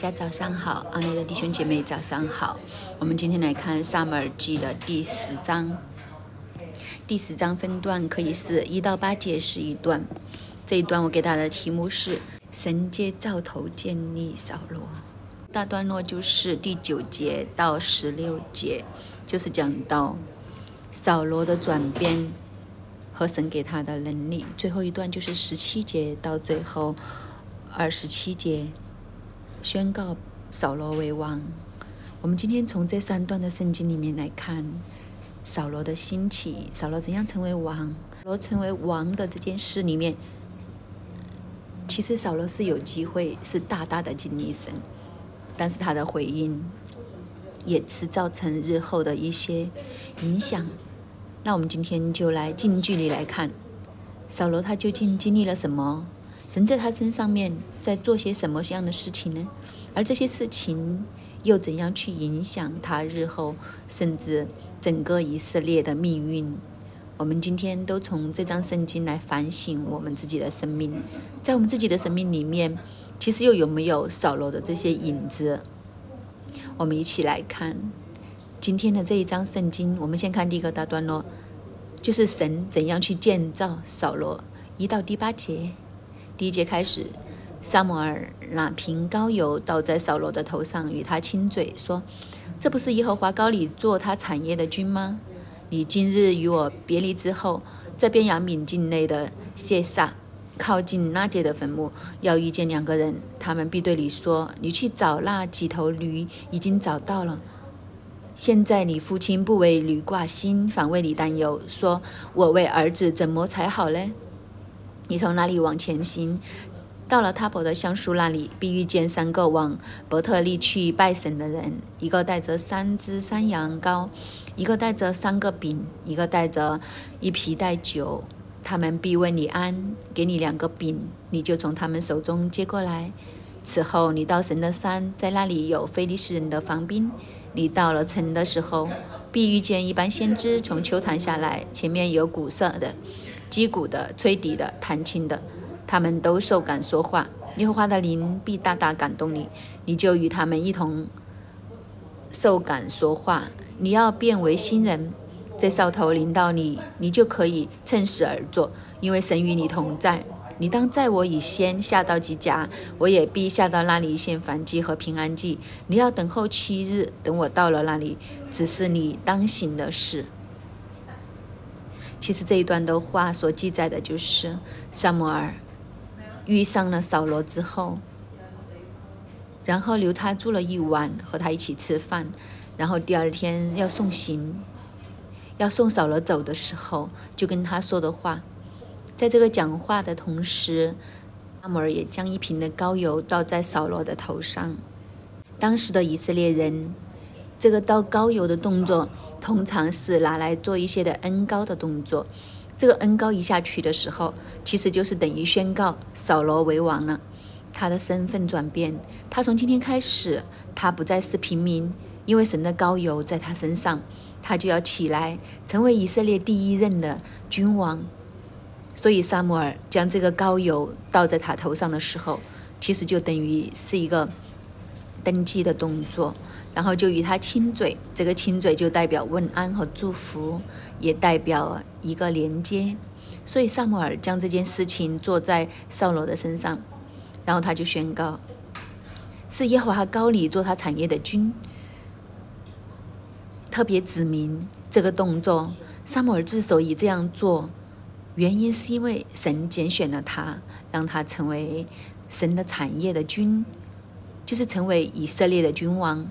大家早上好，阿内的弟兄姐妹早上好。我们今天来看《萨母尔记》的第十章。第十章分段可以是一到八节是一段。这一段我给大家的题目是“神借兆头建立扫罗”。大段落就是第九节到十六节，就是讲到扫罗的转变和神给他的能力。最后一段就是十七节到最后二十七节。宣告扫罗为王。我们今天从这三段的圣经里面来看扫罗的兴起，扫罗怎样成为王。扫罗成为王的这件事里面，其实扫罗是有机会是大大的经历神，但是他的回应也是造成日后的一些影响。那我们今天就来近距离来看扫罗他究竟经历了什么。神在他身上面在做些什么样的事情呢？而这些事情又怎样去影响他日后甚至整个以色列的命运？我们今天都从这张圣经来反省我们自己的生命，在我们自己的生命里面，其实又有没有扫罗的这些影子？我们一起来看今天的这一章圣经。我们先看第一个大段落，就是神怎样去建造扫罗，一到第八节。第一节开始，萨摩尔拿瓶膏油倒在扫罗的头上，与他亲嘴，说：“这不是耶和华高里做他产业的君吗？你今日与我别离之后，这边雅敏境内的谢萨，靠近拉杰的坟墓，要遇见两个人，他们必对你说：你去找那几头驴，已经找到了。现在你父亲不为驴挂心，反为你担忧，说我为儿子怎么才好呢？”你从哪里往前行？到了他伯的橡树那里，必遇见三个往伯特利去拜神的人，一个带着三只山羊羔，一个带着三个饼，一个带着一皮带酒。他们必问你安，给你两个饼，你就从他们手中接过来。此后，你到神的山，在那里有非利士人的防兵。你到了城的时候，必遇见一般先知从秋坛下来，前面有鼓瑟的。击鼓的、吹笛的、弹琴的，他们都受感说话。耶和华的灵必大大感动你，你就与他们一同受感说话。你要变为新人，这哨头临到你，你就可以趁势而坐，因为神与你同在。你当在我以先下到吉甲，我也必下到那里献燔祭和平安祭。你要等候七日，等我到了那里，只是你当行的事。其实这一段的话所记载的就是萨摩尔遇上了扫罗之后，然后留他住了一晚，和他一起吃饭，然后第二天要送行，要送扫罗走的时候，就跟他说的话。在这个讲话的同时，萨摩尔也将一瓶的膏油倒在扫罗的头上。当时的以色列人，这个倒膏油的动作。通常是拿来做一些的恩高的动作，这个恩高一下去的时候，其实就是等于宣告扫罗为王了。他的身份转变，他从今天开始，他不再是平民，因为神的高油在他身上，他就要起来成为以色列第一任的君王。所以萨母尔将这个高油倒在他头上的时候，其实就等于是一个登基的动作。然后就与他亲嘴，这个亲嘴就代表问安和祝福，也代表一个连接。所以萨摩尔将这件事情做在扫罗的身上，然后他就宣告：是耶和华高里做他产业的君。特别指明这个动作，萨摩尔之所以这样做，原因是因为神拣选了他，让他成为神的产业的君，就是成为以色列的君王。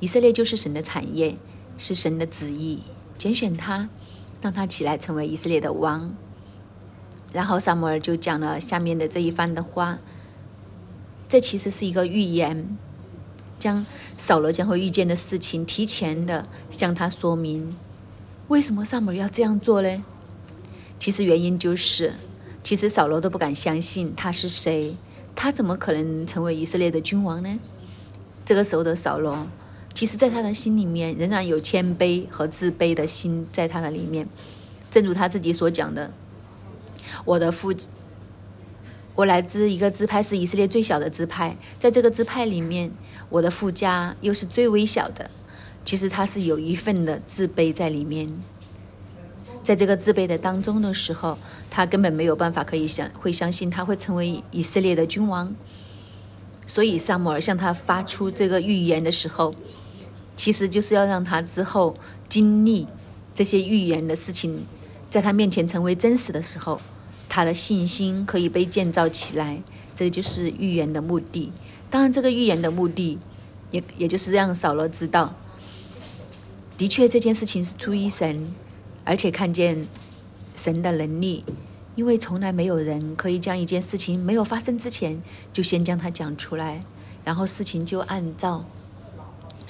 以色列就是神的产业，是神的旨意，拣选他，让他起来成为以色列的王。然后萨摩尔就讲了下面的这一番的话，这其实是一个预言，将扫罗将会遇见的事情提前的向他说明。为什么萨摩尔要这样做呢？其实原因就是，其实扫罗都不敢相信他是谁，他怎么可能成为以色列的君王呢？这个时候的扫罗。其实，在他的心里面，仍然有谦卑和自卑的心在他的里面。正如他自己所讲的：“我的父，我来自一个支派是以色列最小的支派，在这个支派里面，我的父家又是最微小的。其实他是有一份的自卑在里面，在这个自卑的当中的时候，他根本没有办法可以相会相信他会成为以色列的君王。所以萨摩尔向他发出这个预言的时候，其实就是要让他之后经历这些预言的事情，在他面前成为真实的时候。他的信心可以被建造起来，这就是预言的目的。当然，这个预言的目的，也也就是让扫罗知道，的确这件事情是出于神，而且看见神的能力。因为从来没有人可以将一件事情没有发生之前就先将它讲出来，然后事情就按照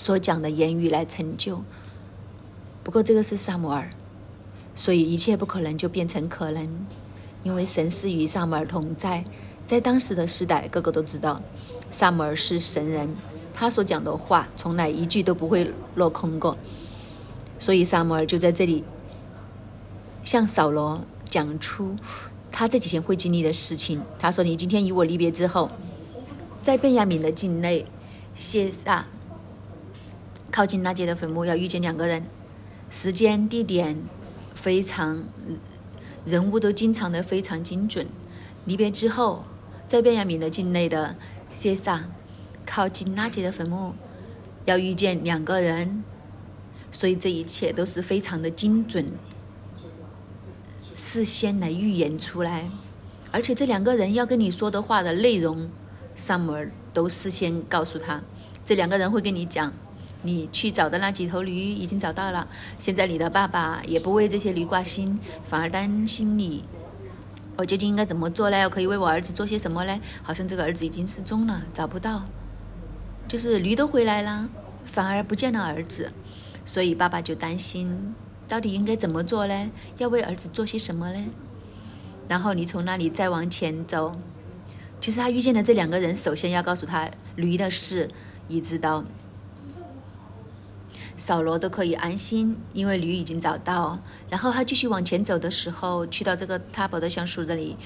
所讲的言语来成就。不过这个是萨摩尔，所以一切不可能就变成可能。因为神是与萨摩尔同在，在当时的时代，个个都知道萨摩尔是神人，他所讲的话从来一句都不会落空过。所以萨摩尔就在这里向扫罗讲出他这几天会经历的事情。他说：“你今天与我离别之后，在贝亚敏的境内谢萨靠近那杰的坟墓，要遇见两个人，时间地点非常。”人物都经常的非常精准。离别之后，在便雅悯的境内的谢萨，靠近拉杰的坟墓，要遇见两个人，所以这一切都是非常的精准，事先来预言出来。而且这两个人要跟你说的话的内容，萨姆尔都事先告诉他，这两个人会跟你讲。你去找的那几头驴已经找到了，现在你的爸爸也不为这些驴挂心，反而担心你。我究竟应该怎么做呢？我可以为我儿子做些什么呢？好像这个儿子已经失踪了，找不到，就是驴都回来了，反而不见了儿子，所以爸爸就担心，到底应该怎么做呢？要为儿子做些什么呢？然后你从那里再往前走，其实他遇见的这两个人，首先要告诉他驴的事，你知道。扫罗都可以安心，因为驴已经找到。然后他继续往前走的时候，去到这个塔伯的橡树这里，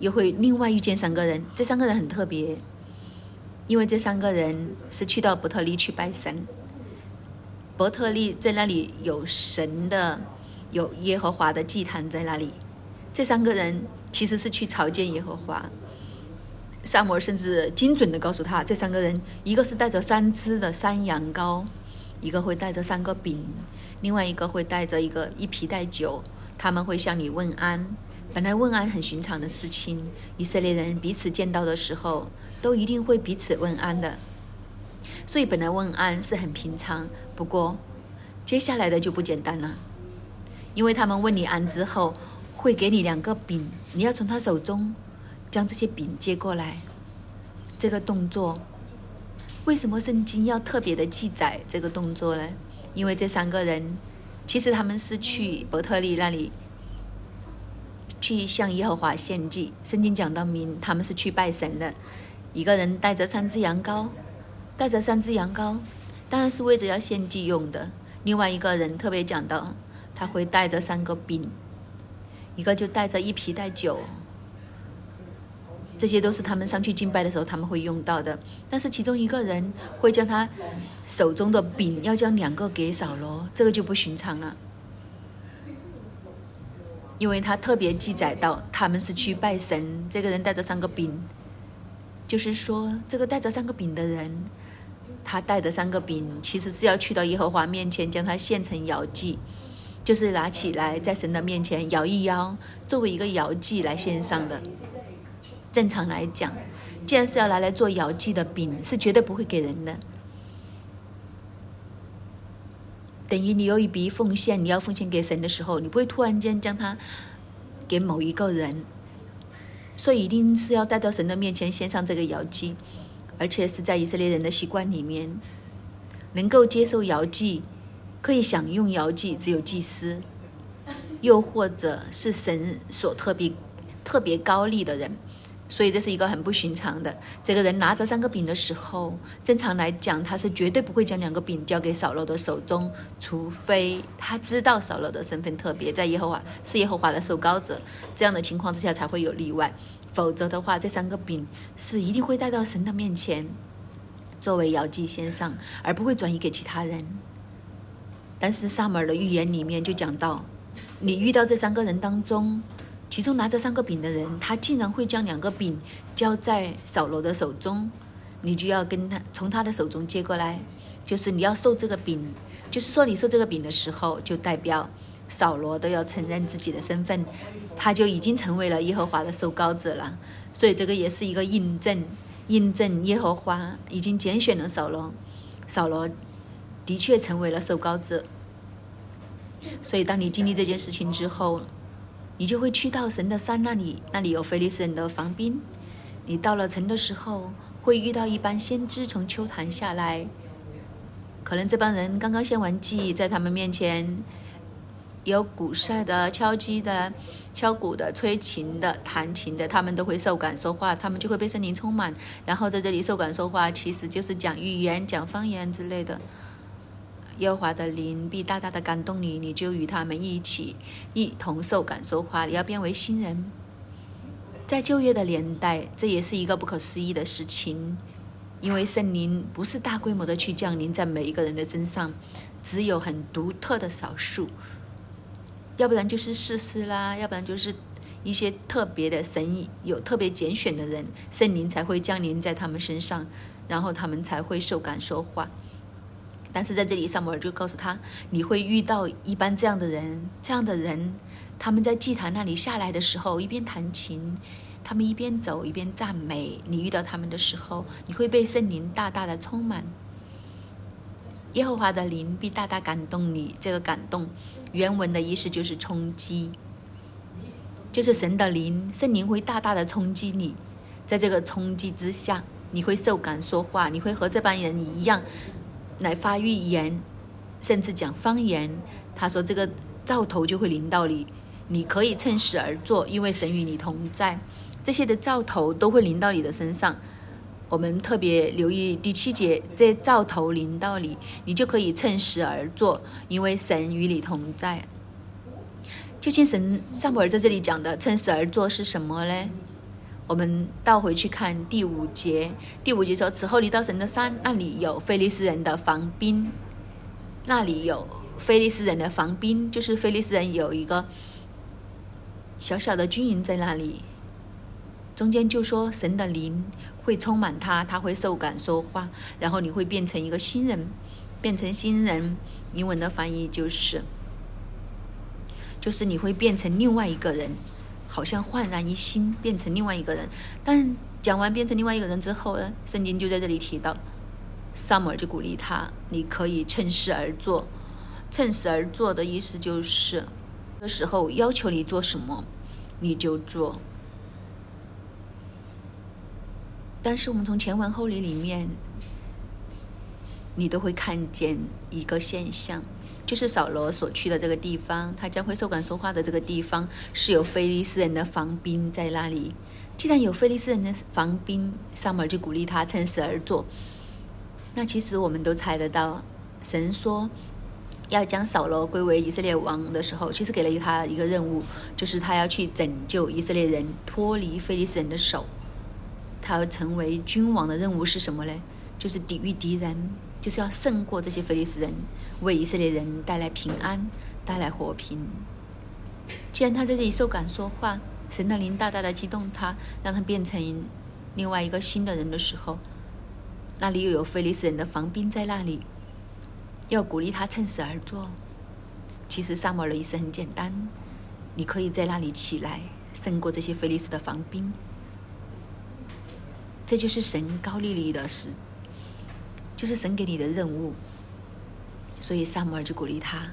又会另外遇见三个人。这三个人很特别，因为这三个人是去到伯特利去拜神。伯特利在那里有神的，有耶和华的祭坛在那里。这三个人其实是去朝见耶和华。萨摩甚至精准的告诉他，这三个人一个是带着三只的山羊羔。一个会带着三个饼，另外一个会带着一个一皮带酒，他们会向你问安。本来问安很寻常的事情，以色列人彼此见到的时候都一定会彼此问安的，所以本来问安是很平常。不过接下来的就不简单了，因为他们问你安之后，会给你两个饼，你要从他手中将这些饼接过来，这个动作。为什么圣经要特别的记载这个动作呢？因为这三个人其实他们是去伯特利那里去向耶和华献祭。圣经讲到明，他们是去拜神的。一个人带着三只羊羔，带着三只羊羔，当然是为着要献祭用的。另外一个人特别讲到，他会带着三个饼，一个就带着一皮带酒。这些都是他们上去敬拜的时候他们会用到的，但是其中一个人会将他手中的饼要将两个给扫罗，这个就不寻常了，因为他特别记载到他们是去拜神，这个人带着三个饼，就是说这个带着三个饼的人，他带着三个饼其实是要去到耶和华面前将它献成摇祭，就是拿起来在神的面前摇一摇，作为一个摇祭来献上的。正常来讲，既然是要拿来做摇祭的饼，是绝对不会给人的。等于你有一笔奉献，你要奉献给神的时候，你不会突然间将它给某一个人，所以一定是要带到神的面前献上这个摇祭，而且是在以色列人的习惯里面，能够接受摇祭、可以享用摇祭，只有祭司，又或者是神所特别特别高丽的人。所以这是一个很不寻常的。这个人拿着三个饼的时候，正常来讲，他是绝对不会将两个饼交给扫罗的手中，除非他知道扫罗的身份特别，在耶和华是耶和华的受膏者，这样的情况之下才会有例外。否则的话，这三个饼是一定会带到神的面前，作为摇祭献上，而不会转移给其他人。但是萨姆尔的预言里面就讲到，你遇到这三个人当中，其中拿着三个饼的人，他竟然会将两个饼交在扫罗的手中，你就要跟他从他的手中接过来，就是你要受这个饼，就是说你受这个饼的时候，就代表扫罗都要承认自己的身份，他就已经成为了耶和华的受膏者了。所以这个也是一个印证，印证耶和华已经拣选了扫罗，扫罗的确成为了受膏者。所以，当你经历这件事情之后，你就会去到神的山那里，那里有菲利斯人的防兵。你到了城的时候，会遇到一班先知从秋坛下来。可能这帮人刚刚献完祭，在他们面前有鼓瑟的、敲击的、敲鼓的、吹琴的、弹琴的，他们都会受感说话，他们就会被圣灵充满，然后在这里受感说话，其实就是讲预言、讲方言之类的。耶和华的灵必大大的感动你，你就与他们一起一同受感受化，你要变为新人。在旧约的年代，这也是一个不可思议的事情，因为圣灵不是大规模的去降临在每一个人的身上，只有很独特的少数，要不然就是事实啦，要不然就是一些特别的神有特别拣选的人，圣灵才会降临在他们身上，然后他们才会受感说话。但是在这里，萨摩尔就告诉他：“你会遇到一般这样的人，这样的人，他们在祭坛那里下来的时候，一边弹琴，他们一边走一边赞美。你遇到他们的时候，你会被圣灵大大的充满。耶和华的灵必大大感动你。这个感动，原文的意思就是冲击，就是神的灵，圣灵会大大的冲击你。在这个冲击之下，你会受感说话，你会和这帮人一样。”来发预言，甚至讲方言。他说：“这个兆头就会临到你，你可以趁时而做，因为神与你同在。这些的兆头都会临到你的身上。我们特别留意第七节，这兆头临到你，你就可以趁时而做，因为神与你同在。究竟神萨姆尔在这里讲的趁时而做是什么呢？”我们倒回去看第五节，第五节说：“此后，你到神的山，那里有菲利斯人的防兵，那里有菲利斯人的防兵，就是菲利斯人有一个小小的军营在那里。中间就说神的灵会充满他，他会受感说话，然后你会变成一个新人，变成新人。英文的翻译就是，就是你会变成另外一个人。”好像焕然一新，变成另外一个人。但讲完变成另外一个人之后呢，圣经就在这里提到，萨姆尔就鼓励他：“你可以趁势而做。趁势而做的意思就是，这时候要求你做什么，你就做。”但是我们从前文后理里面，你都会看见一个现象。就是扫罗所去的这个地方，他将会受感说话的这个地方，是有菲利斯人的防兵在那里。既然有菲利斯人的防兵，萨母尔就鼓励他趁势而作。那其实我们都猜得到，神说要将扫罗归为以色列王的时候，其实给了他一个任务，就是他要去拯救以色列人脱离菲利斯人的手。他要成为君王的任务是什么呢？就是抵御敌人。就是要胜过这些非利士人，为以色列人带来平安，带来和平。既然他在这里受感说话，神的灵大大的激动他，让他变成另外一个新的人的时候，那里又有非利士人的防兵在那里，要鼓励他趁势而做。其实萨摩尔的意思很简单，你可以在那里起来，胜过这些非利士的防兵。这就是神高利利的事。就是神给你的任务，所以萨摩尔就鼓励他：，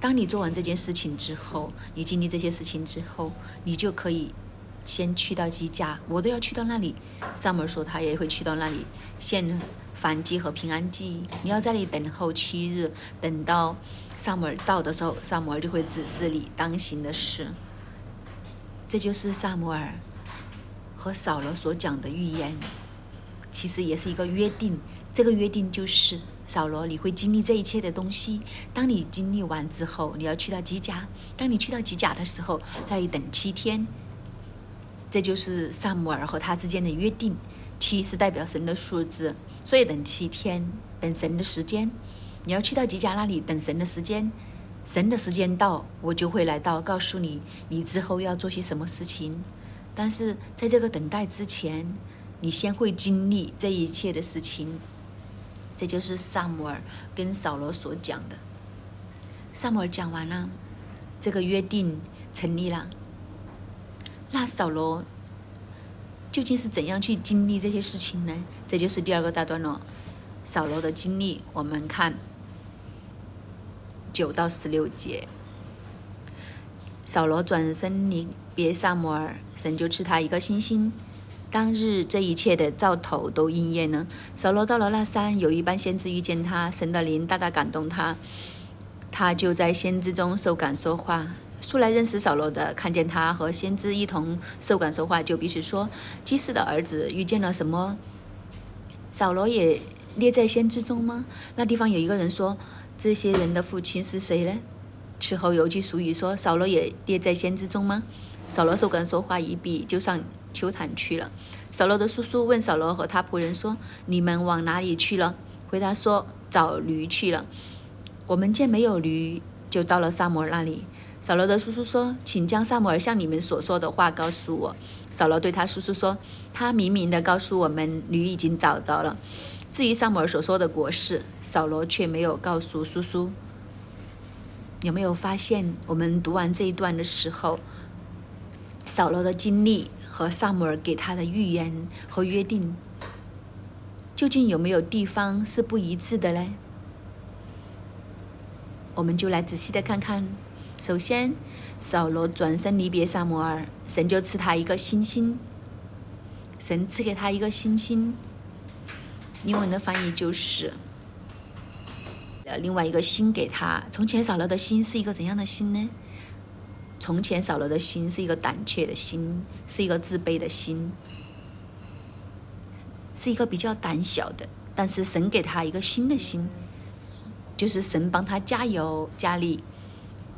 当你做完这件事情之后，你经历这些事情之后，你就可以先去到基家，我都要去到那里。萨摩尔说他也会去到那里献燔祭和平安祭，你要在那里等候七日，等到萨摩尔到的时候，萨摩尔就会指示你当行的事。这就是萨摩尔和扫罗所讲的预言。其实也是一个约定，这个约定就是扫罗，你会经历这一切的东西。当你经历完之后，你要去到吉甲。当你去到吉甲的时候，在等七天。这就是萨姆尔和他之间的约定。七是代表神的数字，所以等七天，等神的时间。你要去到吉甲那里等神的时间，神的时间到，我就会来到，告诉你你之后要做些什么事情。但是在这个等待之前，你先会经历这一切的事情。这就是萨姆尔跟扫罗所讲的。萨姆尔讲完了，这个约定成立了。那扫罗。究竟是怎样去经历这些事情呢？这就是第二个大段落，扫罗的经历。我们看九到十六节，扫罗转身离别萨摩尔，神就赐他一个星星。当日这一切的兆头都应验了。扫罗到了那山，有一班先知遇见他，神的灵大大感动他，他就在先知中受感说话。素来认识扫罗的，看见他和先知一同受感说话，就彼此说：“祭司的儿子遇见了什么？”扫罗也列在先知中吗？那地方有一个人说：“这些人的父亲是谁呢？”此后有句俗语说：“扫罗也列在先知中吗？”扫罗受感说话一毕，就上秋坛去了。扫罗的叔叔问扫罗和他仆人说：“你们往哪里去了？”回答说：“找驴去了。”我们见没有驴，就到了萨摩尔那里。扫罗的叔叔说：“请将萨摩尔向你们所说的话告诉我。”扫罗对他叔叔说：“他明明的告诉我们，驴已经找着了。至于萨摩尔所说的国事，扫罗却没有告诉叔叔。”有没有发现，我们读完这一段的时候，扫罗的经历和萨摩尔给他的预言和约定，究竟有没有地方是不一致的呢？我们就来仔细的看看。首先，扫罗转身离别萨摩尔，神就赐他一个星星。神赐给他一个星星，英文的翻译就是呃另外一个心给他。从前扫罗的心是一个怎样的心呢？从前扫罗的心是一个胆怯的心，是一个自卑的心，是一个比较胆小的。但是神给他一个新的心，就是神帮他加油加力。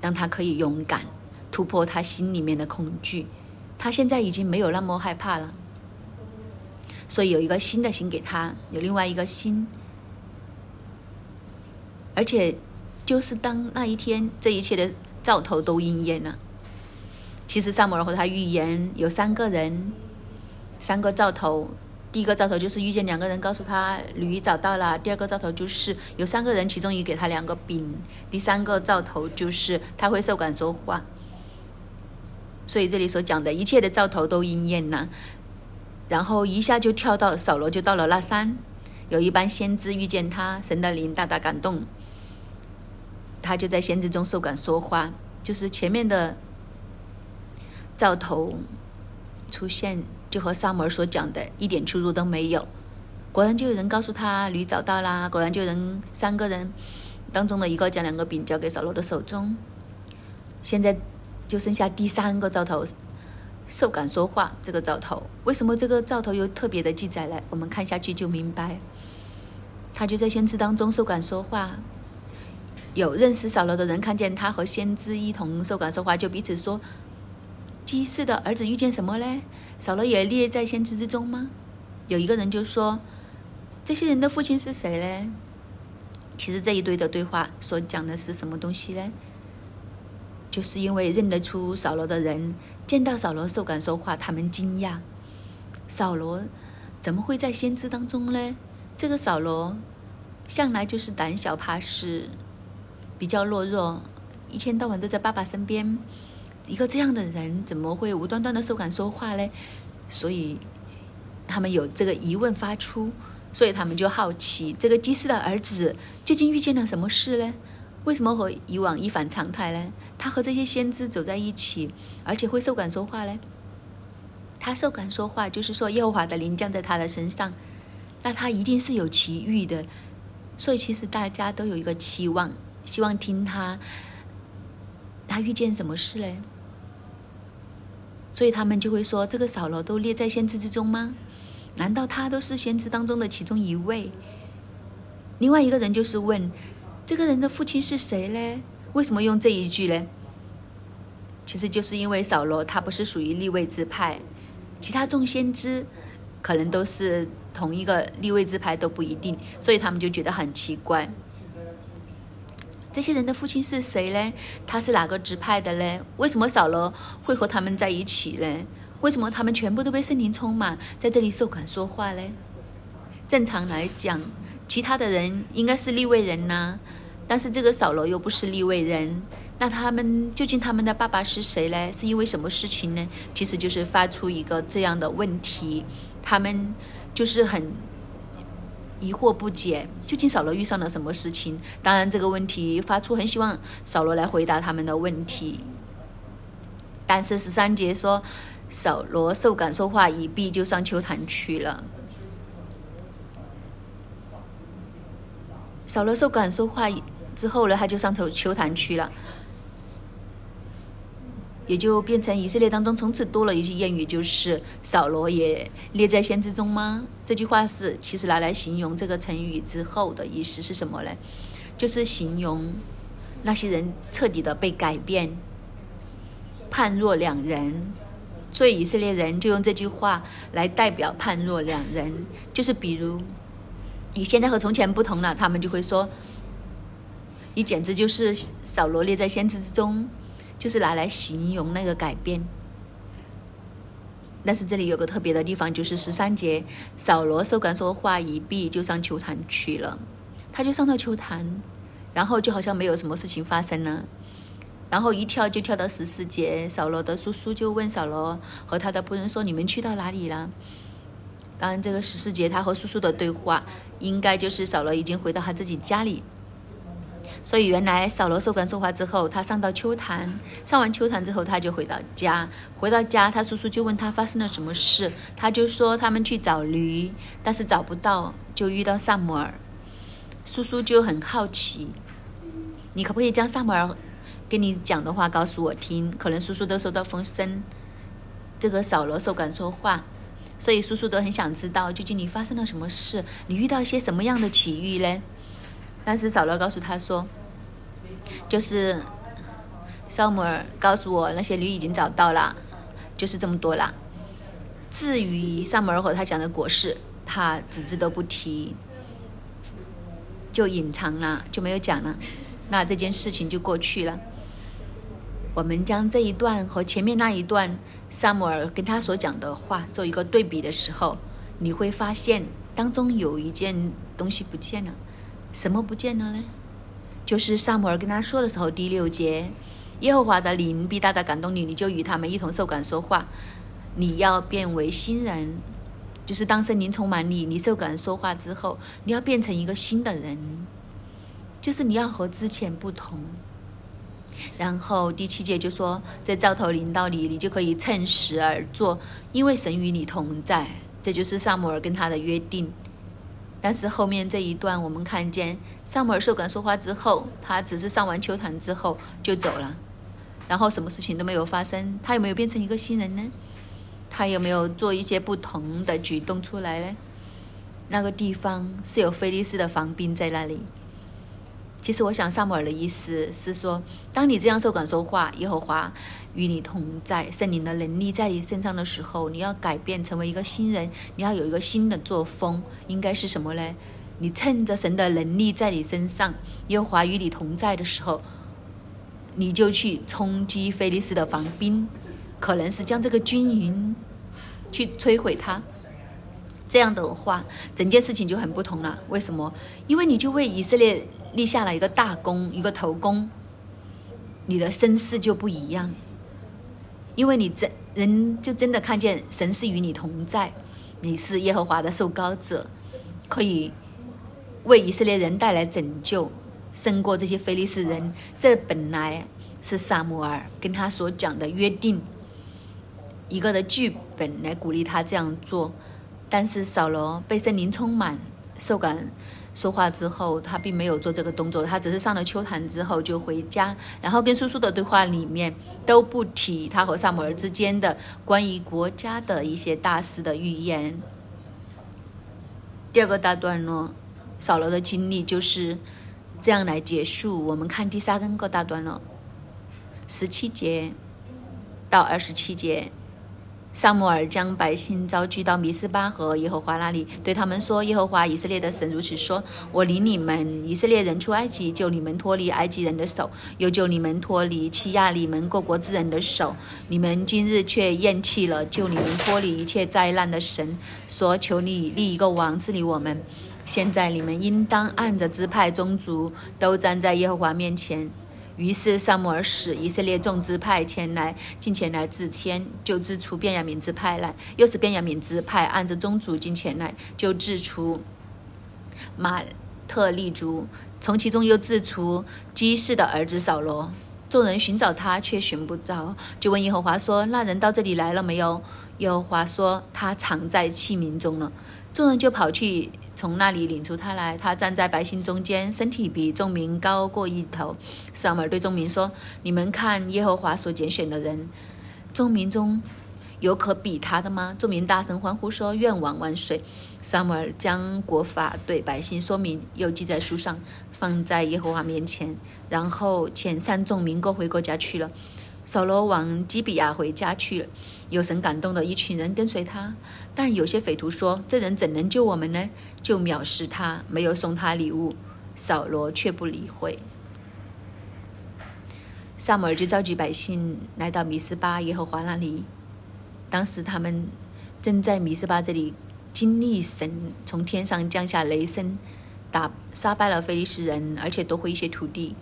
让他可以勇敢突破他心里面的恐惧，他现在已经没有那么害怕了。所以有一个新的心给他，有另外一个心，而且就是当那一天，这一切的兆头都应验了。其实萨摩尔和他预言有三个人，三个兆头。第一个兆头就是遇见两个人，告诉他驴找到了；第二个兆头就是有三个人，其中一给他两个饼；第三个兆头就是他会受感说话。所以这里所讲的一切的兆头都应验了。然后一下就跳到扫罗，就到了那山，有一班先知遇见他，神的灵大大感动，他就在先知中受感说话，就是前面的兆头出现。就和萨摩尔所讲的一点出入都没有，果然就有人告诉他驴找到啦。果然就人三个人当中的一个将两个饼交给扫罗的手中。现在就剩下第三个兆头，受感说话这个兆头。为什么这个兆头有特别的记载呢？我们看下去就明白。他就在先知当中受感说话，有认识扫罗的人看见他和先知一同受感说话，就彼此说：“基士的儿子遇见什么呢？”扫罗也列在先知之中吗？有一个人就说：“这些人的父亲是谁呢？”其实这一堆的对话所讲的是什么东西呢？就是因为认得出扫罗的人见到扫罗受感说话，他们惊讶：扫罗怎么会在先知当中呢？这个扫罗向来就是胆小怕事，比较懦弱，一天到晚都在爸爸身边。一个这样的人怎么会无端端的受感说话呢？所以他们有这个疑问发出，所以他们就好奇这个祭司的儿子究竟遇见了什么事呢？为什么和以往一反常态呢？他和这些先知走在一起，而且会受感说话呢？他受感说话，就是说耶和华的灵降在他的身上，那他一定是有奇遇的。所以其实大家都有一个期望，希望听他，他遇见什么事呢？所以他们就会说：“这个扫罗都列在先知之中吗？难道他都是先知当中的其中一位？”另外一个人就是问：“这个人的父亲是谁呢？为什么用这一句呢？”其实就是因为扫罗他不是属于立位之派，其他众先知可能都是同一个立位之派都不一定，所以他们就觉得很奇怪。这些人的父亲是谁呢？他是哪个支派的呢？为什么扫罗会和他们在一起呢？为什么他们全部都被圣灵充满，在这里受感说话呢？正常来讲，其他的人应该是立位人呐，但是这个扫罗又不是立位人，那他们究竟他们的爸爸是谁呢？是因为什么事情呢？其实就是发出一个这样的问题，他们就是很。疑惑不解，究竟扫罗遇上了什么事情？当然，这个问题发出很希望扫罗来回答他们的问题。但是十三节说，扫罗受感说话一闭，就上秋坛去了。扫罗受感说话之后呢，他就上头秋坛去了。也就变成以色列当中从此多了一句谚语，就是扫罗也列在先知中吗？这句话是其实拿来形容这个成语之后的意思是什么呢？就是形容那些人彻底的被改变，判若两人。所以以色列人就用这句话来代表判若两人，就是比如你现在和从前不同了，他们就会说你简直就是扫罗列在先知之中。就是拿来形容那个改变，但是这里有个特别的地方，就是十三节，扫罗受感说话一闭，就上球坛去了。他就上到球坛，然后就好像没有什么事情发生了，然后一跳就跳到十四节，扫罗的叔叔就问扫罗和他的仆人说：“你们去到哪里了？”当然，这个十四节他和叔叔的对话，应该就是扫罗已经回到他自己家里。所以原来扫罗受感说话之后，他上到秋坛，上完秋坛之后，他就回到家。回到家，他叔叔就问他发生了什么事，他就说他们去找驴，但是找不到，就遇到萨摩尔。叔叔就很好奇，你可不可以将萨摩尔跟你讲的话告诉我听？可能叔叔都收到风声，这个扫罗受感说话，所以叔叔都很想知道究竟你发生了什么事，你遇到一些什么样的奇遇呢？但是扫罗告诉他说，就是萨姆尔告诉我那些驴已经找到了，就是这么多了。至于萨姆尔和他讲的果实，他只字都不提，就隐藏了，就没有讲了。那这件事情就过去了。我们将这一段和前面那一段萨姆尔跟他所讲的话做一个对比的时候，你会发现当中有一件东西不见了。什么不见了呢？就是萨姆尔跟他说的时候，第六节，耶和华的灵必大大感动你，你就与他们一同受感说话。你要变为新人，就是当圣灵充满你，你受感说话之后，你要变成一个新的人，就是你要和之前不同。然后第七节就说，在兆头临到你，你就可以趁时而坐，因为神与你同在。这就是萨姆尔跟他的约定。但是后面这一段，我们看见萨姆尔受感说话之后，他只是上完秋坛之后就走了，然后什么事情都没有发生。他有没有变成一个新人呢？他有没有做一些不同的举动出来呢？那个地方是有菲利斯的防兵在那里。其实我想，萨姆尔的意思是说，当你这样受感说话，耶和华与你同在，圣灵的能力在你身上的时候，你要改变，成为一个新人，你要有一个新的作风，应该是什么呢？你趁着神的能力在你身上，耶和华与你同在的时候，你就去冲击菲利斯的防兵，可能是将这个军营去摧毁它。这样的话，整件事情就很不同了。为什么？因为你就为以色列。立下了一个大功，一个头功，你的身世就不一样，因为你真人就真的看见神是与你同在，你是耶和华的受膏者，可以为以色列人带来拯救，胜过这些非利士人。这本来是萨摩尔跟他所讲的约定，一个的剧本来鼓励他这样做，但是扫罗被圣灵充满，受感。说话之后，他并没有做这个动作，他只是上了秋坛之后就回家，然后跟叔叔的对话里面都不提他和萨姆尔之间的关于国家的一些大事的预言。第二个大段落，扫罗的经历就是这样来结束。我们看第三个大段落，十七节到二十七节，萨姆尔将百姓召集到米斯巴和耶和华那里，对他们说：“耶和华以色列的神如此说：我领你们以色列人出埃及，救你们脱离埃及人的手，又救你们脱离欺压你们各国之人的手。你们今日却厌弃了救你们脱离一切灾难的神，说：求你立一个王治理我们。现在你们应当按着支派宗族，都站在耶和华面前。”于是萨摩尔使以色列众支派前来，进前来自谦，就自出便雅悯支派来；又是便雅悯支派按着宗族进前来，就自出马特利族，从其中又自出基士的儿子扫罗。众人寻找他，却寻不着，就问耶和华说：“那人到这里来了没有？”耶和华说：“他藏在器皿中了。”众人就跑去。从那里领出他来，他站在百姓中间，身体比众民高过一头。萨母尔对众民说：“你们看耶和华所拣选的人，众民中有可比他的吗？”众民大声欢呼说：“愿王万岁！”萨母尔将国法对百姓说明，又记在书上，放在耶和华面前，然后遣散众民各回各家去了。扫罗往基比亚回家去了，有神感动的一群人跟随他，但有些匪徒说：“这人怎能救我们呢？”就藐视他，没有送他礼物。扫罗却不理会。萨姆尔就召集百姓来到米斯巴耶和华那里。当时他们正在米斯巴这里经历神从天上降下雷声，打杀败了非利士人，而且夺回一些土地。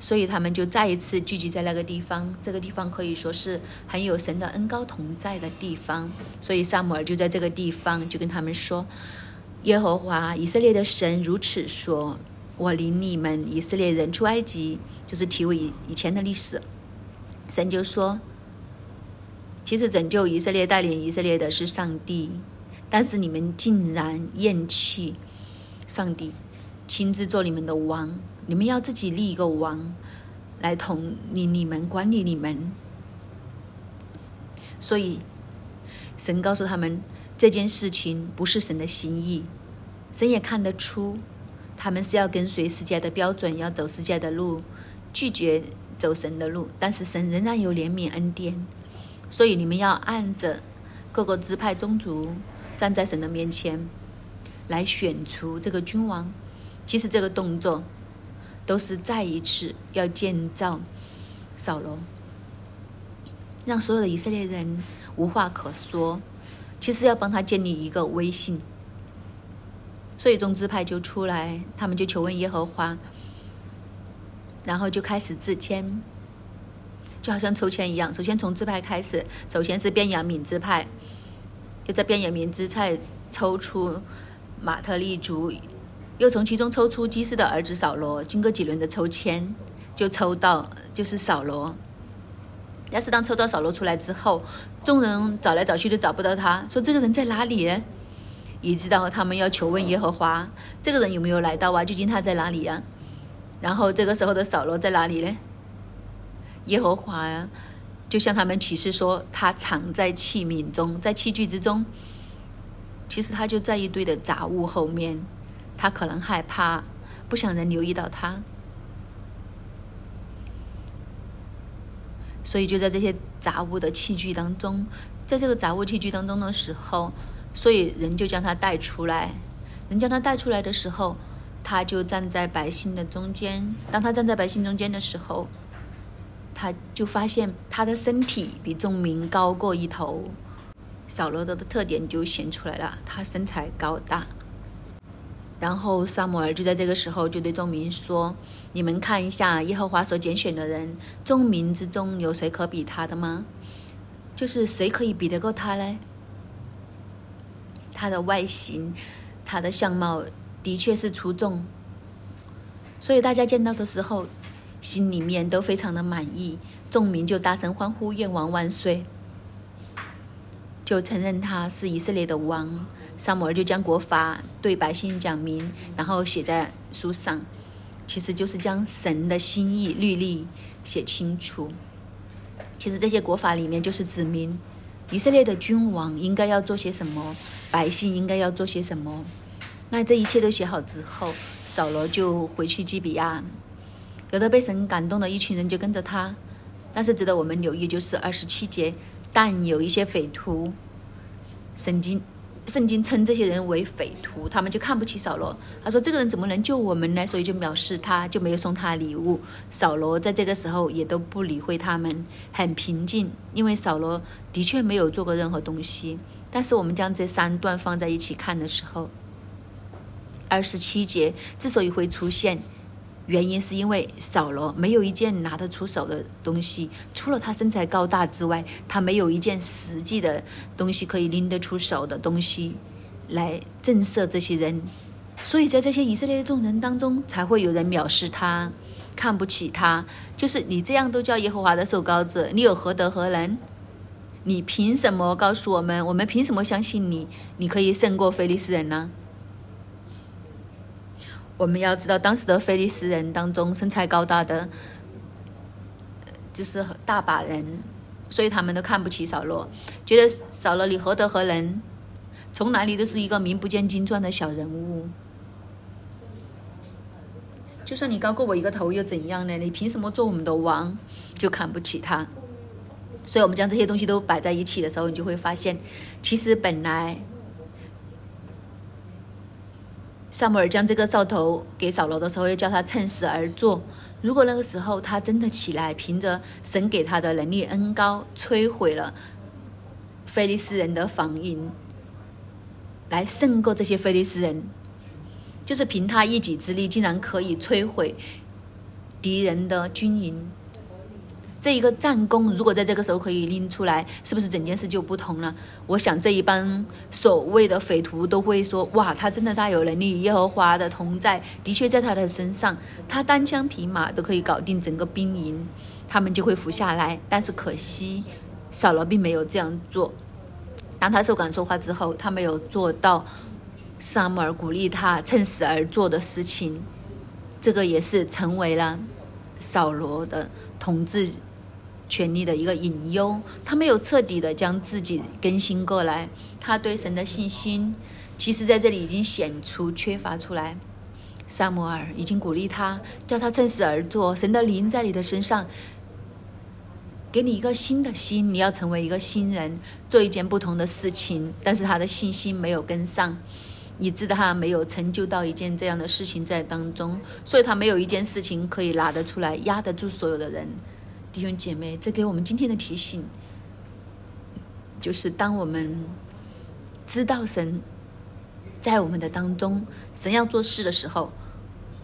所以他们就再一次聚集在那个地方，这个地方可以说是很有神的恩高同在的地方。所以萨姆尔就在这个地方就跟他们说：“耶和华以色列的神如此说：我领你们以色列人出埃及，就是提为以以前的历史。神就说：其实拯救以色列、带领以色列的是上帝，但是你们竟然厌弃上帝，亲自做你们的王。”你们要自己立一个王，来统领你们、管理你们。所以，神告诉他们这件事情不是神的心意。神也看得出，他们是要跟随世界的标准，要走世界的路，拒绝走神的路。但是神仍然有怜悯恩典，所以你们要按着各个支派宗族站在神的面前，来选出这个君王。其实这个动作。都是再一次要建造扫罗，让所有的以色列人无话可说。其实要帮他建立一个威信，所以中支派就出来，他们就求问耶和华，然后就开始自谦，就好像抽签一样。首先从支派开始，首先是便雅悯支派，就在便雅悯支派抽出马特利族。又从其中抽出基斯的儿子扫罗，经过几轮的抽签，就抽到就是扫罗。但是当抽到扫罗出来之后，众人找来找去都找不到他，说这个人在哪里？也知道他们要求问耶和华，这个人有没有来到啊？究竟他在哪里呀？然后这个时候的扫罗在哪里呢？耶和华呀，就向他们启示说，他藏在器皿中，在器具之中。其实他就在一堆的杂物后面。他可能害怕，不想人留意到他，所以就在这些杂物的器具当中，在这个杂物器具当中的时候，所以人就将他带出来。人将他带出来的时候，他就站在百姓的中间。当他站在百姓中间的时候，他就发现他的身体比众民高过一头。扫罗德的特点就显出来了，他身材高大。然后萨姆尔就在这个时候就对众民说：“你们看一下耶和华所拣选的人，众民之中有谁可比他的吗？就是谁可以比得过他呢？他的外形，他的相貌的确是出众，所以大家见到的时候，心里面都非常的满意。众民就大声欢呼：愿王万岁！就承认他是以色列的王。”萨摩尔就将国法对百姓讲明，然后写在书上，其实就是将神的心意律例写清楚。其实这些国法里面就是指明以色列的君王应该要做些什么，百姓应该要做些什么。那这一切都写好之后，扫罗就回去基比亚，有的被神感动的一群人就跟着他。但是值得我们留意就是二十七节，但有一些匪徒，圣经圣经称这些人为匪徒，他们就看不起扫罗。他说：“这个人怎么能救我们呢？”所以就藐视他，就没有送他礼物。扫罗在这个时候也都不理会他们，很平静，因为扫罗的确没有做过任何东西。但是我们将这三段放在一起看的时候，二十七节之所以会出现。原因是因为扫罗没有一件拿得出手的东西，除了他身材高大之外，他没有一件实际的东西可以拎得出手的东西来震慑这些人，所以在这些以色列的众人当中，才会有人藐视他，看不起他。就是你这样都叫耶和华的受膏者，你有何德何能？你凭什么告诉我们？我们凭什么相信你？你可以胜过菲利斯人呢？我们要知道，当时的菲利斯人当中，身材高大的就是大把人，所以他们都看不起扫罗，觉得扫罗你何德何能，从哪里都是一个名不见经传的小人物。就算你高过我一个头又怎样呢？你凭什么做我们的王？就看不起他。所以，我们将这些东西都摆在一起的时候，你就会发现，其实本来。萨姆尔将这个哨头给扫罗的时候，又叫他趁势而坐。如果那个时候他真的起来，凭着神给他的能力恩高，摧毁了菲利斯人的防营，来胜过这些菲利斯人，就是凭他一己之力，竟然可以摧毁敌人的军营。这一个战功，如果在这个时候可以拎出来，是不是整件事就不同了？我想这一帮所谓的匪徒都会说：“哇，他真的大有能力，耶和华的同在的确在他的身上，他单枪匹马都可以搞定整个兵营，他们就会服下来。”但是可惜，扫罗并没有这样做。当他受感说话之后，他没有做到萨姆尔鼓励他趁势而做的事情，这个也是成为了扫罗的统治。权力的一个隐忧，他没有彻底的将自己更新过来，他对神的信心，其实在这里已经显出缺乏出来。萨摩尔已经鼓励他，叫他趁势而做，神的灵在你的身上，给你一个新的心，你要成为一个新人，做一件不同的事情。但是他的信心没有跟上，以致他没有成就到一件这样的事情在当中，所以他没有一件事情可以拿得出来压得住所有的人。弟兄姐妹，这给我们今天的提醒，就是当我们知道神在我们的当中，神要做事的时候，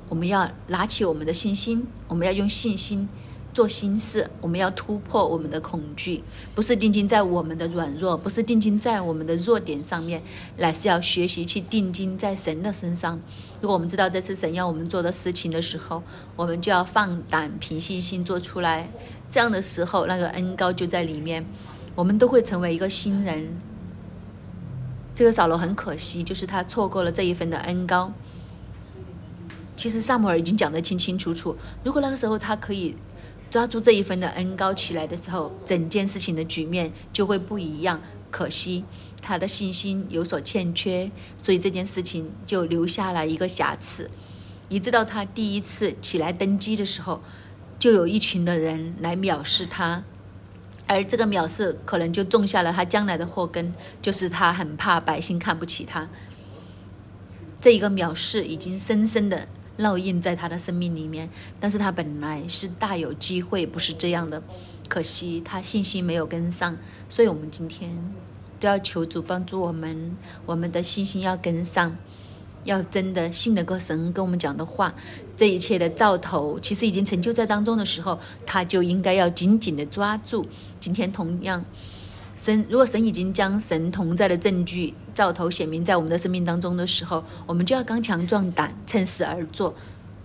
我们要拿起我们的信心，我们要用信心做心事，我们要突破我们的恐惧，不是定睛在我们的软弱，不是定睛在我们的弱点上面，乃是要学习去定睛在神的身上。如果我们知道这是神要我们做的事情的时候，我们就要放胆凭信心做出来。这样的时候，那个恩高就在里面，我们都会成为一个新人。这个扫罗很可惜，就是他错过了这一份的恩高。其实萨摩尔已经讲得清清楚楚，如果那个时候他可以抓住这一份的恩高起来的时候，整件事情的局面就会不一样。可惜他的信心有所欠缺，所以这件事情就留下了一个瑕疵。一直到他第一次起来登基的时候。就有一群的人来藐视他，而这个藐视可能就种下了他将来的祸根，就是他很怕百姓看不起他。这一个藐视已经深深的烙印在他的生命里面，但是他本来是大有机会不是这样的，可惜他信心没有跟上，所以我们今天都要求主帮助我们，我们的信心要跟上。要真的信得过神跟我们讲的话，这一切的兆头其实已经成就在当中的时候，他就应该要紧紧的抓住。今天同样，神如果神已经将神同在的证据兆头显明在我们的生命当中的时候，我们就要刚强壮胆，趁势而做。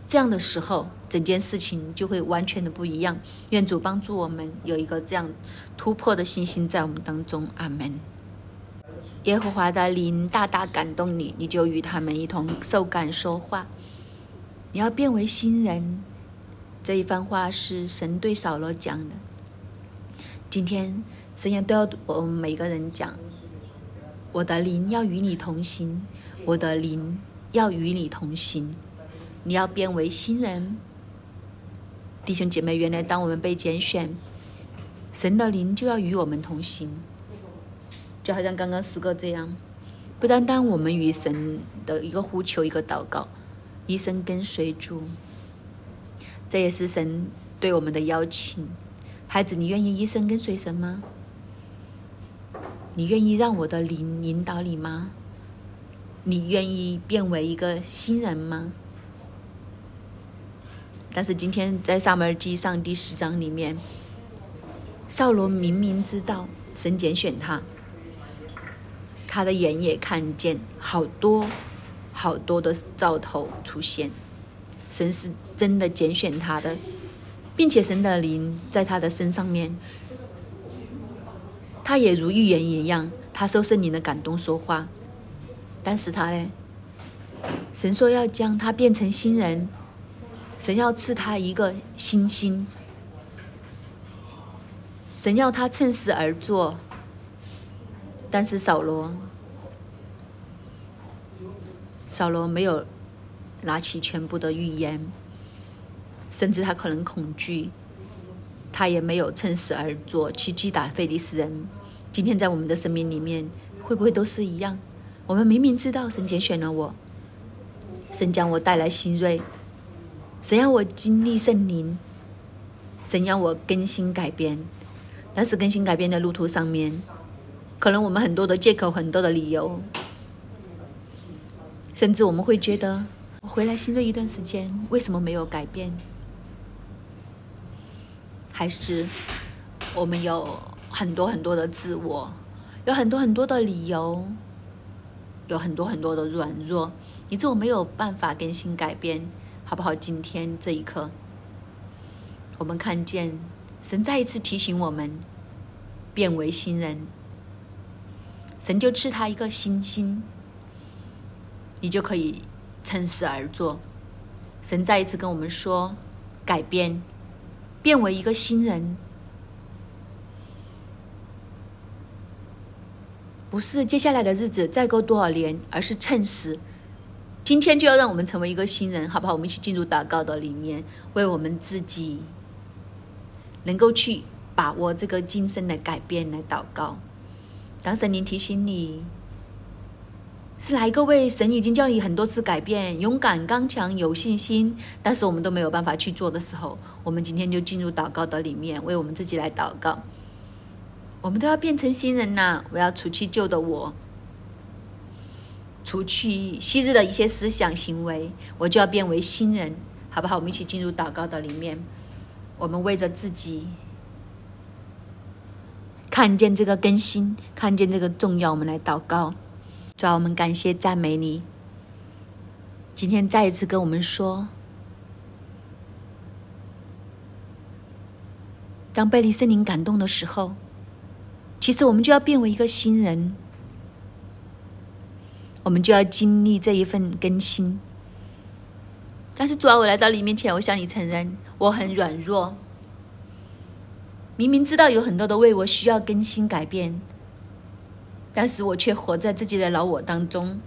这样的时候，整件事情就会完全的不一样。愿主帮助我们有一个这样突破的信心在我们当中。阿门。耶和华的灵大大感动你，你就与他们一同受感说话。你要变为新人。这一番话是神对扫罗讲的。今天神也都要我们每个人讲：我的灵要与你同行，我的灵要与你同行。你要变为新人，弟兄姐妹。原来当我们被拣选，神的灵就要与我们同行，就好像刚刚诗歌这样，不单单我们与神的一个呼求、一个祷告，一生跟随主，这也是神对我们的邀请。孩子，你愿意一生跟随神吗？你愿意让我的灵引导你吗？你愿意变为一个新人吗？但是今天在上面记上第十章里面。扫罗明明知道神拣选他，他的眼也看见好多好多的兆头出现，神是真的拣选他的，并且神的灵在他的身上面，他也如预言一样，他受圣灵的感动说话，但是他呢，神说要将他变成新人，神要赐他一个新心。神要他趁势而做，但是扫罗，扫罗没有拿起全部的预言，甚至他可能恐惧，他也没有趁势而做去击打菲利斯人。今天在我们的生命里面，会不会都是一样？我们明明知道神拣选了我，神将我带来新锐，神要我经历圣灵，神要我更新改变。但是更新改变的路途上面，可能我们很多的借口、很多的理由，甚至我们会觉得，我回来新锐一段时间，为什么没有改变？还是我们有很多很多的自我，有很多很多的理由，有很多很多的软弱，以致我没有办法更新改变，好不好？今天这一刻，我们看见。神再一次提醒我们，变为新人，神就赐他一个新心，你就可以趁势而做。神再一次跟我们说，改变，变为一个新人，不是接下来的日子再过多少年，而是趁时，今天就要让我们成为一个新人，好不好？我们一起进入祷告的里面，为我们自己。能够去把握这个今生的改变来祷告，当神灵提醒你，是哪一个位？神已经叫你很多次改变，勇敢、刚强、有信心，但是我们都没有办法去做的时候，我们今天就进入祷告的里面，为我们自己来祷告。我们都要变成新人呐！我要除去旧的我，除去昔日的一些思想行为，我就要变为新人，好不好？我们一起进入祷告的里面。我们为着自己看见这个更新，看见这个重要，我们来祷告。主要我们感谢赞美你。今天再一次跟我们说，当被你圣灵感动的时候，其实我们就要变为一个新人，我们就要经历这一份更新。但是主要我来到你面前，我向你承认。我很软弱，明明知道有很多的为我需要更新改变，但是我却活在自己的老我当中，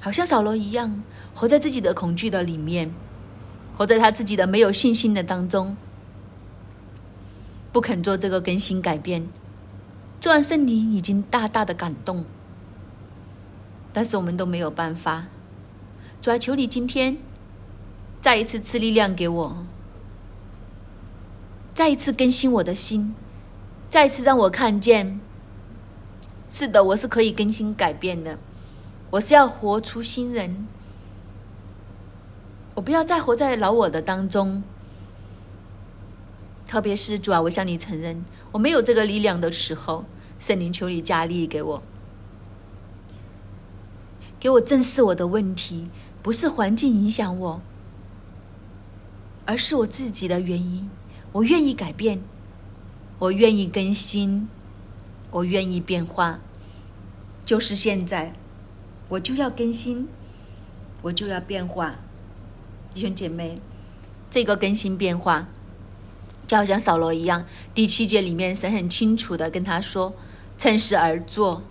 好像扫罗一样，活在自己的恐惧的里面，活在他自己的没有信心的当中，不肯做这个更新改变。做完圣灵已经大大的感动，但是我们都没有办法。主啊，求你今天再一次赐力量给我。再一次更新我的心，再一次让我看见，是的，我是可以更新改变的。我是要活出新人，我不要再活在老我的当中。特别是主啊，我向你承认，我没有这个力量的时候，圣灵求你加力给我，给我正视我的问题，不是环境影响我，而是我自己的原因。我愿意改变，我愿意更新，我愿意变化，就是现在，我就要更新，我就要变化。弟兄姐妹，这个更新变化，就好像扫罗一样。第七节里面，神很清楚的跟他说：“趁势而做，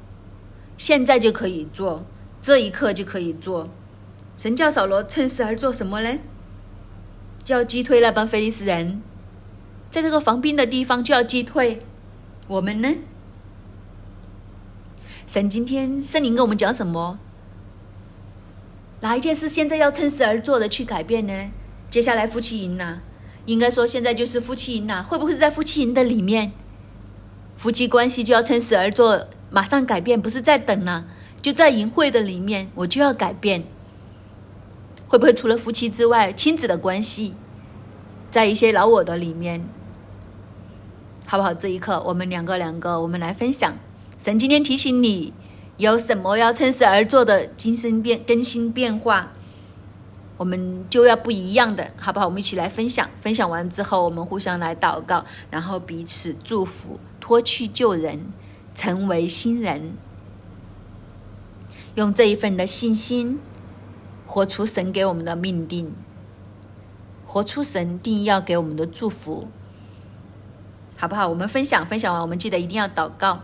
现在就可以做，这一刻就可以做。”神叫扫罗趁势而做什么呢？叫击退那帮菲利斯人。在这个防兵的地方就要击退。我们呢？神今天圣灵跟我们讲什么？哪一件事现在要趁势而做的去改变呢？接下来夫妻营呐，应该说现在就是夫妻营呐，会不会在夫妻营的里面？夫妻关系就要趁势而做，马上改变，不是在等啊，就在营会的里面，我就要改变。会不会除了夫妻之外，亲子的关系，在一些老我的里面，好不好？这一刻，我们两个两个，我们来分享。神今天提醒你，有什么要趁势而做的精神变更新变化，我们就要不一样的，好不好？我们一起来分享。分享完之后，我们互相来祷告，然后彼此祝福，脱去旧人，成为新人，用这一份的信心。活出神给我们的命定，活出神定要给我们的祝福，好不好？我们分享分享完，我们记得一定要祷告。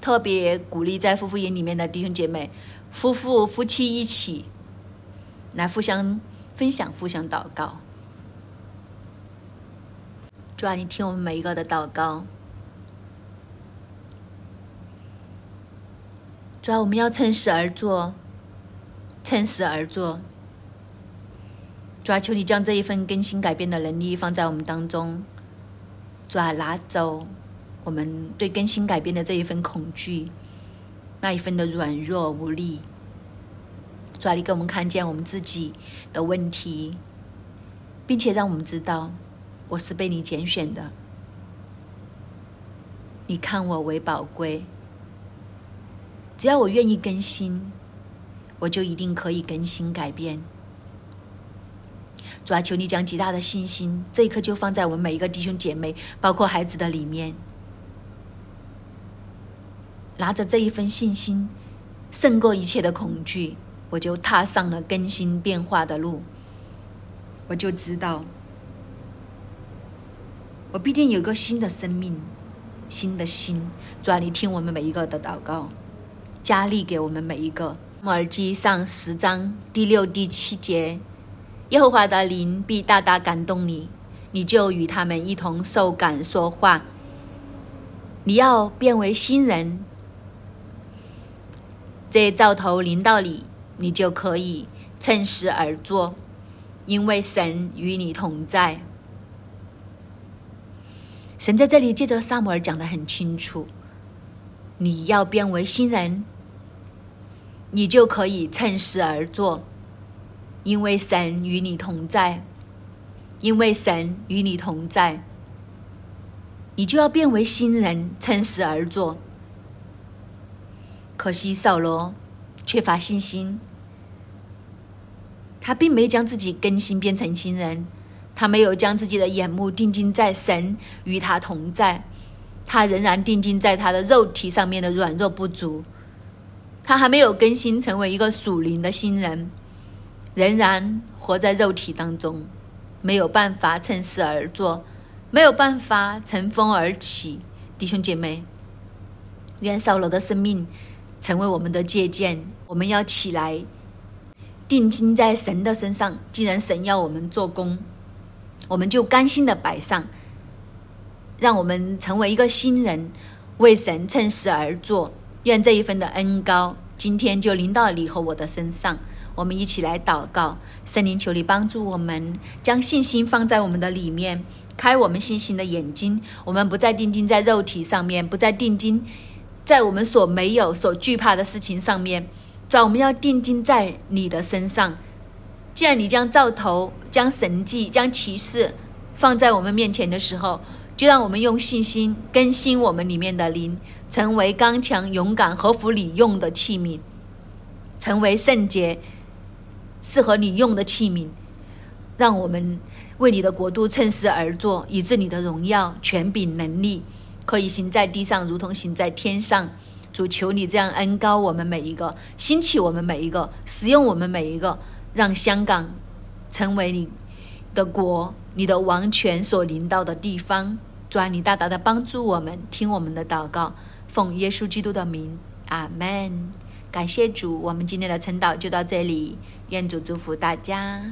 特别鼓励在夫妇营里面的弟兄姐妹，夫妇夫妻一起来互相分享、互相祷告。主啊，你听我们每一个的祷告。主啊，我们要趁势而做。趁势而做，主啊，求你将这一份更新改变的能力放在我们当中，主啊，拿走我们对更新改变的这一份恐惧，那一份的软弱无力。主啊，你给我们看见我们自己的问题，并且让我们知道我是被你拣选的，你看我为宝贵，只要我愿意更新。我就一定可以更新改变。主啊，求你将极大的信心，这一刻就放在我们每一个弟兄姐妹，包括孩子的里面。拿着这一份信心，胜过一切的恐惧，我就踏上了更新变化的路。我就知道，我必定有个新的生命，新的心。主啊，你听我们每一个的祷告，加力给我们每一个。摩尔记上十章第六、第七节，耶和华的灵必大大感动你，你就与他们一同受感说话。你要变为新人，这兆头临到你，你就可以趁势而作，因为神与你同在。神在这里借着萨摩尔讲的很清楚，你要变为新人。你就可以趁势而作，因为神与你同在，因为神与你同在，你就要变为新人，趁势而做。可惜扫罗缺乏信心，他并没将自己更新变成新人，他没有将自己的眼目定睛在神与他同在，他仍然定睛在他的肉体上面的软弱不足。他还没有更新成为一个属灵的新人，仍然活在肉体当中，没有办法趁势而做，没有办法乘风而起。弟兄姐妹，愿扫罗的生命成为我们的借鉴。我们要起来，定睛在神的身上。既然神要我们做工，我们就甘心的摆上，让我们成为一个新人，为神趁势而做。愿这一份的恩高，今天就临到你和我的身上。我们一起来祷告，圣灵求你帮助我们，将信心放在我们的里面，开我们信心的眼睛。我们不再定睛在肉体上面，不再定睛在我们所没有、所惧怕的事情上面。主，我们要定睛在你的身上。既然你将兆头、将神迹、将启示放在我们面前的时候，就让我们用信心更新我们里面的灵。成为刚强、勇敢、合乎你用的器皿，成为圣洁、适合你用的器皿，让我们为你的国度趁势而作，以致你的荣耀、权柄、能力可以行在地上，如同行在天上。主求你这样恩高我们每一个，兴起我们每一个，使用我们每一个，让香港成为你的国、你的王权所领导的地方。主啊，你大大的帮助我们，听我们的祷告。奉耶稣基督的名，阿门。感谢主，我们今天的晨祷就到这里。愿主祝福大家。